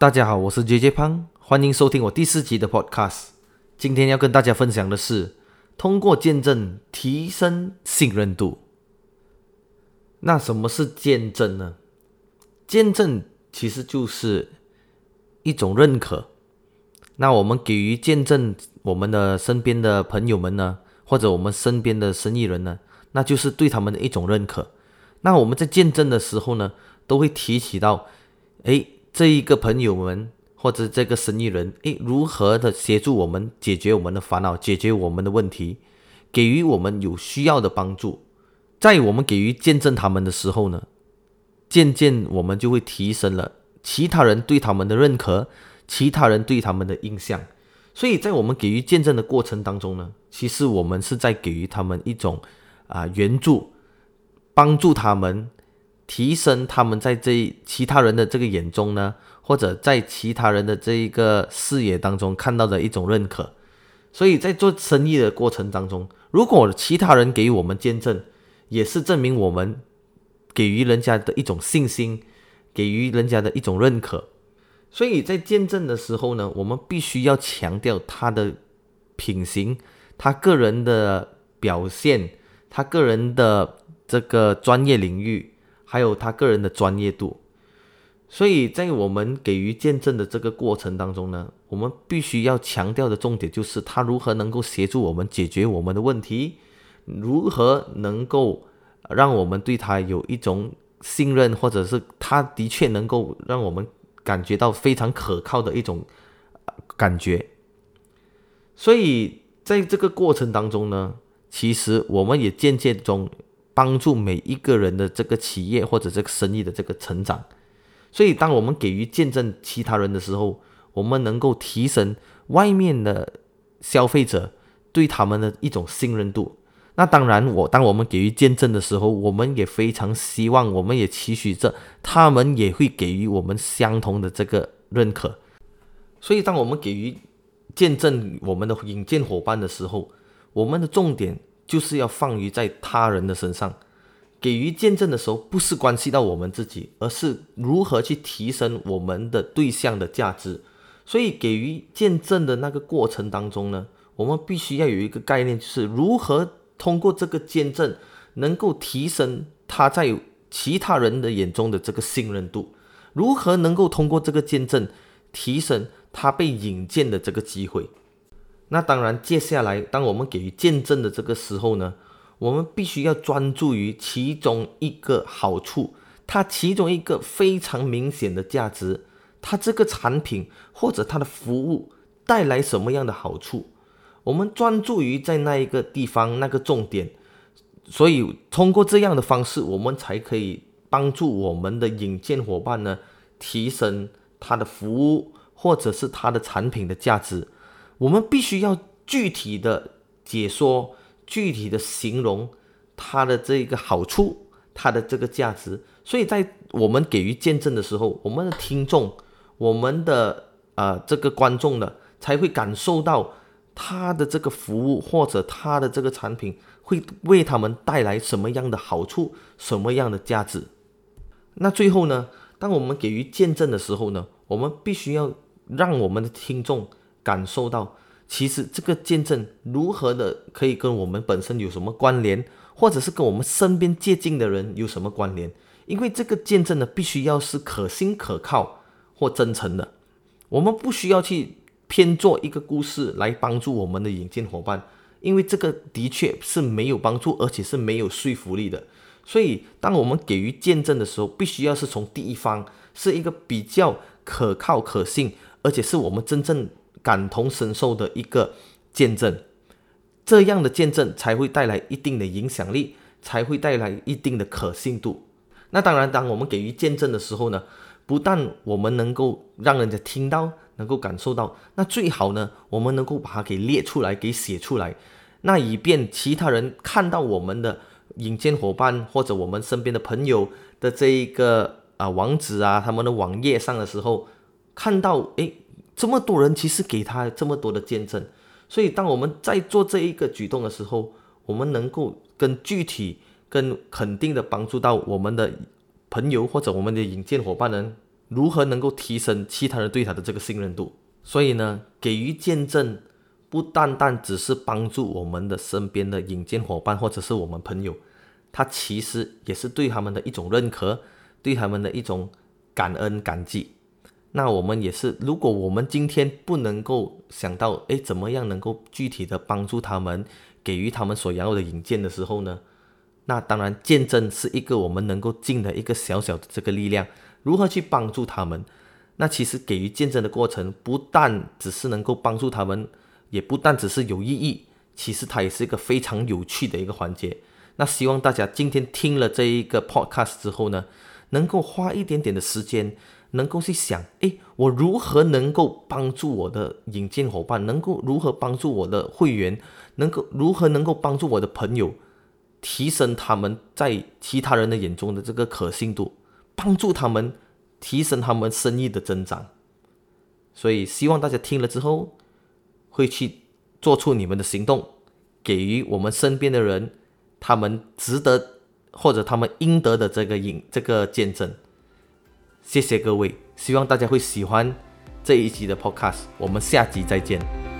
大家好，我是 JJ 胖，欢迎收听我第四集的 Podcast。今天要跟大家分享的是，通过见证提升信任度。那什么是见证呢？见证其实就是一种认可。那我们给予见证我们的身边的朋友们呢，或者我们身边的生意人呢，那就是对他们的一种认可。那我们在见证的时候呢，都会提起到，哎。这一个朋友们或者这个生意人，诶，如何的协助我们解决我们的烦恼，解决我们的问题，给予我们有需要的帮助，在我们给予见证他们的时候呢，渐渐我们就会提升了其他人对他们的认可，其他人对他们的印象。所以在我们给予见证的过程当中呢，其实我们是在给予他们一种啊援助，帮助他们。提升他们在这其他人的这个眼中呢，或者在其他人的这一个视野当中看到的一种认可。所以在做生意的过程当中，如果其他人给予我们见证，也是证明我们给予人家的一种信心，给予人家的一种认可。所以在见证的时候呢，我们必须要强调他的品行，他个人的表现，他个人的这个专业领域。还有他个人的专业度，所以在我们给予见证的这个过程当中呢，我们必须要强调的重点就是他如何能够协助我们解决我们的问题，如何能够让我们对他有一种信任，或者是他的确能够让我们感觉到非常可靠的一种感觉。所以在这个过程当中呢，其实我们也渐渐中。帮助每一个人的这个企业或者这个生意的这个成长，所以当我们给予见证其他人的时候，我们能够提升外面的消费者对他们的一种信任度。那当然，我当我们给予见证的时候，我们也非常希望，我们也期许着他们也会给予我们相同的这个认可。所以，当我们给予见证我们的引荐伙伴的时候，我们的重点。就是要放于在他人的身上，给予见证的时候，不是关系到我们自己，而是如何去提升我们的对象的价值。所以，给予见证的那个过程当中呢，我们必须要有一个概念，就是如何通过这个见证，能够提升他在其他人的眼中的这个信任度，如何能够通过这个见证，提升他被引荐的这个机会。那当然，接下来当我们给予见证的这个时候呢，我们必须要专注于其中一个好处，它其中一个非常明显的价值，它这个产品或者它的服务带来什么样的好处，我们专注于在那一个地方那个重点，所以通过这样的方式，我们才可以帮助我们的引荐伙伴呢，提升他的服务或者是他的产品的价值。我们必须要具体的解说，具体的形容它的这个好处，它的这个价值。所以在我们给予见证的时候，我们的听众，我们的呃这个观众呢，才会感受到他的这个服务或者他的这个产品会为他们带来什么样的好处，什么样的价值。那最后呢，当我们给予见证的时候呢，我们必须要让我们的听众。感受到，其实这个见证如何的可以跟我们本身有什么关联，或者是跟我们身边接近的人有什么关联？因为这个见证呢，必须要是可信、可靠或真诚的。我们不需要去偏做一个故事来帮助我们的引荐伙伴，因为这个的确是没有帮助，而且是没有说服力的。所以，当我们给予见证的时候，必须要是从第一方，是一个比较可靠、可信，而且是我们真正。感同身受的一个见证，这样的见证才会带来一定的影响力，才会带来一定的可信度。那当然，当我们给予见证的时候呢，不但我们能够让人家听到，能够感受到，那最好呢，我们能够把它给列出来，给写出来，那以便其他人看到我们的引荐伙伴或者我们身边的朋友的这一个啊网址啊，他们的网页上的时候，看到诶。这么多人其实给他这么多的见证，所以当我们在做这一个举动的时候，我们能够更具体、更肯定的帮助到我们的朋友或者我们的引荐伙伴人，如何能够提升其他人对他的这个信任度。所以呢，给予见证不单单只是帮助我们的身边的引荐伙伴或者是我们朋友，他其实也是对他们的一种认可，对他们的一种感恩感激。那我们也是，如果我们今天不能够想到，哎，怎么样能够具体的帮助他们，给予他们所要的引荐的时候呢？那当然，见证是一个我们能够尽的一个小小的这个力量。如何去帮助他们？那其实给予见证的过程，不但只是能够帮助他们，也不但只是有意义，其实它也是一个非常有趣的一个环节。那希望大家今天听了这一个 podcast 之后呢，能够花一点点的时间。能够去想，哎，我如何能够帮助我的引荐伙伴？能够如何帮助我的会员？能够如何能够帮助我的朋友提升他们在其他人的眼中的这个可信度？帮助他们提升他们生意的增长。所以希望大家听了之后，会去做出你们的行动，给予我们身边的人他们值得或者他们应得的这个影这个见证。谢谢各位，希望大家会喜欢这一集的 Podcast，我们下集再见。